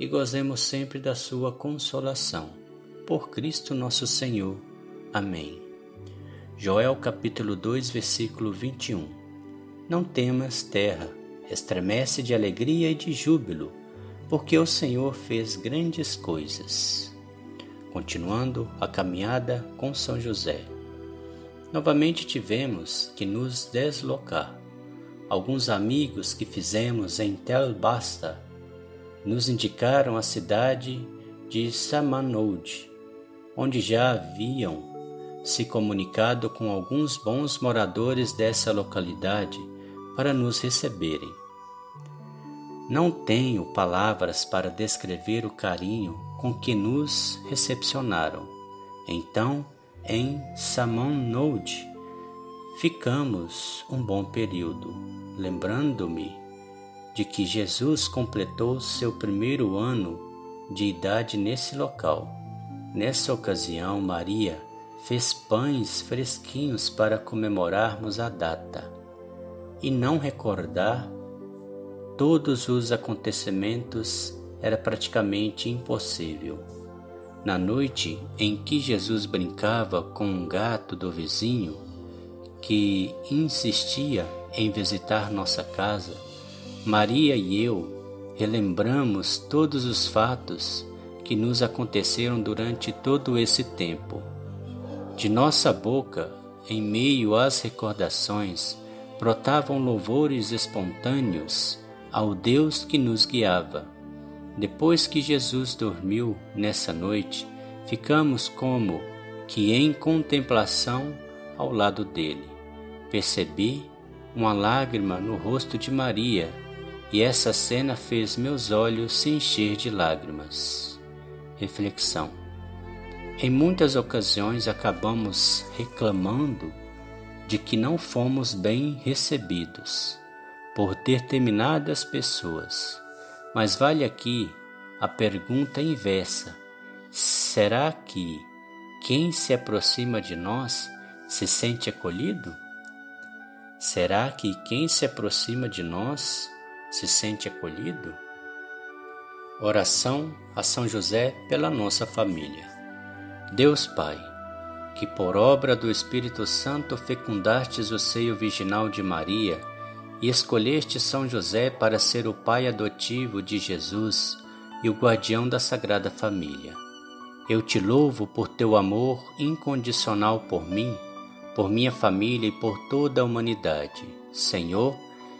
e gozemos sempre da sua consolação. Por Cristo nosso Senhor. Amém. Joel capítulo 2, versículo 21. Não temas, terra, estremece de alegria e de júbilo, porque o Senhor fez grandes coisas. Continuando a caminhada com São José. Novamente tivemos que nos deslocar. Alguns amigos que fizemos em Tel Basta nos indicaram a cidade de Samanoud, onde já haviam se comunicado com alguns bons moradores dessa localidade para nos receberem. Não tenho palavras para descrever o carinho com que nos recepcionaram. Então, em Samanoud, ficamos um bom período, lembrando-me de que Jesus completou seu primeiro ano de idade nesse local. Nessa ocasião, Maria fez pães fresquinhos para comemorarmos a data e não recordar todos os acontecimentos era praticamente impossível. Na noite em que Jesus brincava com um gato do vizinho que insistia em visitar nossa casa, Maria e eu relembramos todos os fatos que nos aconteceram durante todo esse tempo. De nossa boca, em meio às recordações, brotavam louvores espontâneos ao Deus que nos guiava. Depois que Jesus dormiu nessa noite, ficamos como que em contemplação ao lado dele. Percebi uma lágrima no rosto de Maria e essa cena fez meus olhos se encher de lágrimas. Reflexão: Em muitas ocasiões acabamos reclamando de que não fomos bem recebidos por determinadas pessoas, mas vale aqui a pergunta inversa: será que quem se aproxima de nós se sente acolhido? Será que quem se aproxima de nós se sente acolhido? Oração a São José pela nossa família. Deus Pai, que por obra do Espírito Santo fecundastes o seio virginal de Maria e escolheste São José para ser o pai adotivo de Jesus e o guardião da Sagrada Família. Eu te louvo por teu amor incondicional por mim, por minha família e por toda a humanidade. Senhor,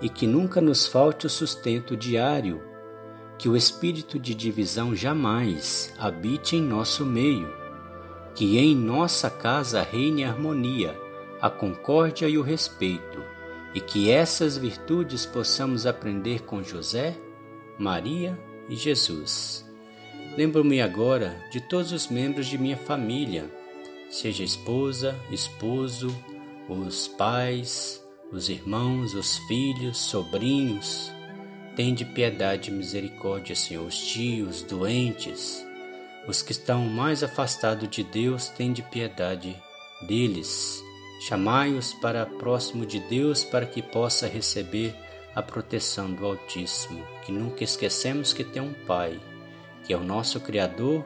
e que nunca nos falte o sustento diário, que o espírito de divisão jamais habite em nosso meio, que em nossa casa reine a harmonia, a concórdia e o respeito, e que essas virtudes possamos aprender com José, Maria e Jesus. Lembro-me agora de todos os membros de minha família, seja esposa, esposo, os pais, os irmãos, os filhos, sobrinhos. Tende piedade e misericórdia, Senhor, os tios, doentes, os que estão mais afastados de Deus, tende piedade deles. Chamai-os para próximo de Deus para que possa receber a proteção do Altíssimo. Que nunca esquecemos que tem um Pai, que é o nosso Criador,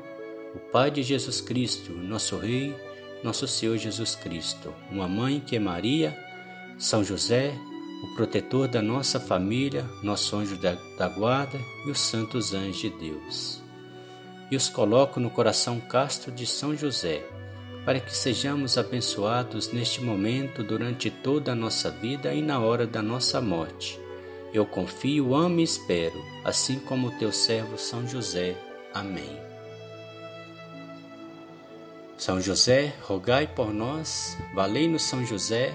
o Pai de Jesus Cristo, nosso Rei, nosso Senhor Jesus Cristo. Uma mãe que é Maria, são José, o protetor da nossa família, nosso anjo da guarda e os santos anjos de Deus. E os coloco no coração casto de São José, para que sejamos abençoados neste momento durante toda a nossa vida e na hora da nossa morte. Eu confio, amo e espero, assim como o teu servo São José. Amém. São José, rogai por nós, valei-nos São José,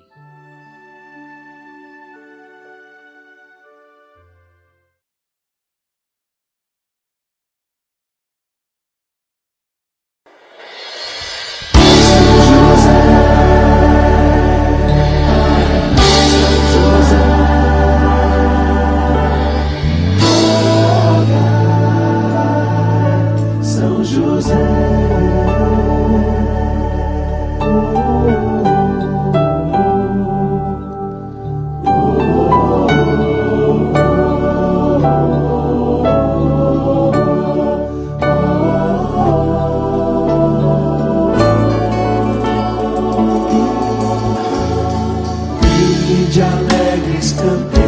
de alegres cantar.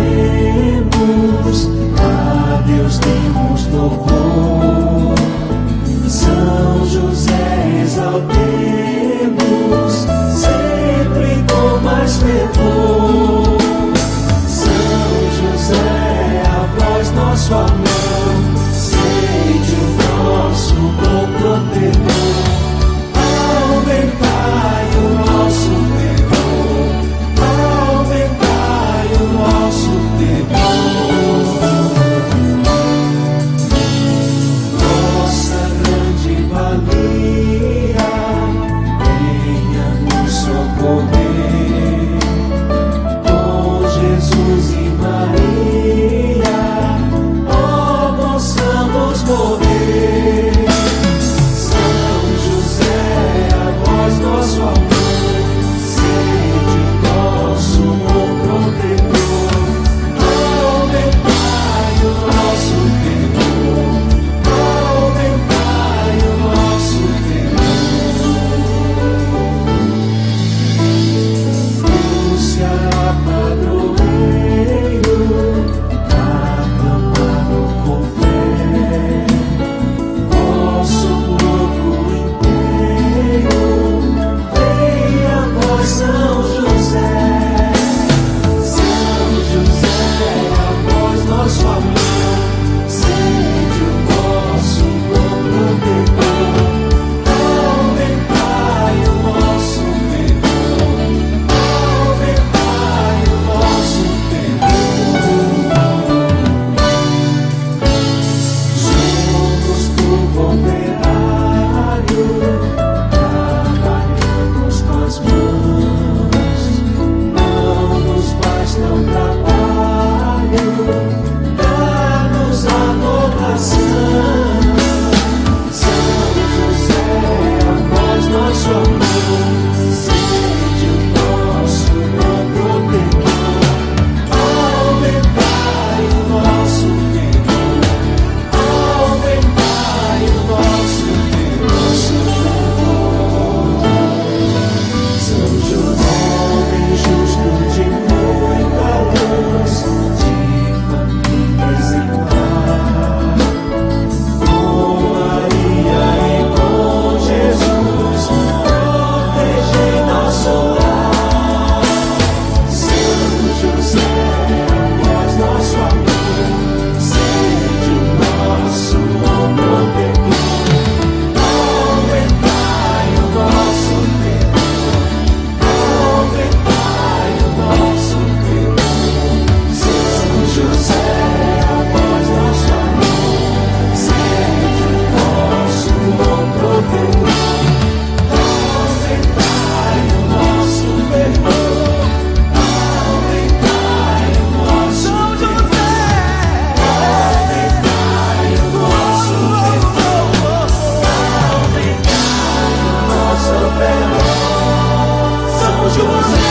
就算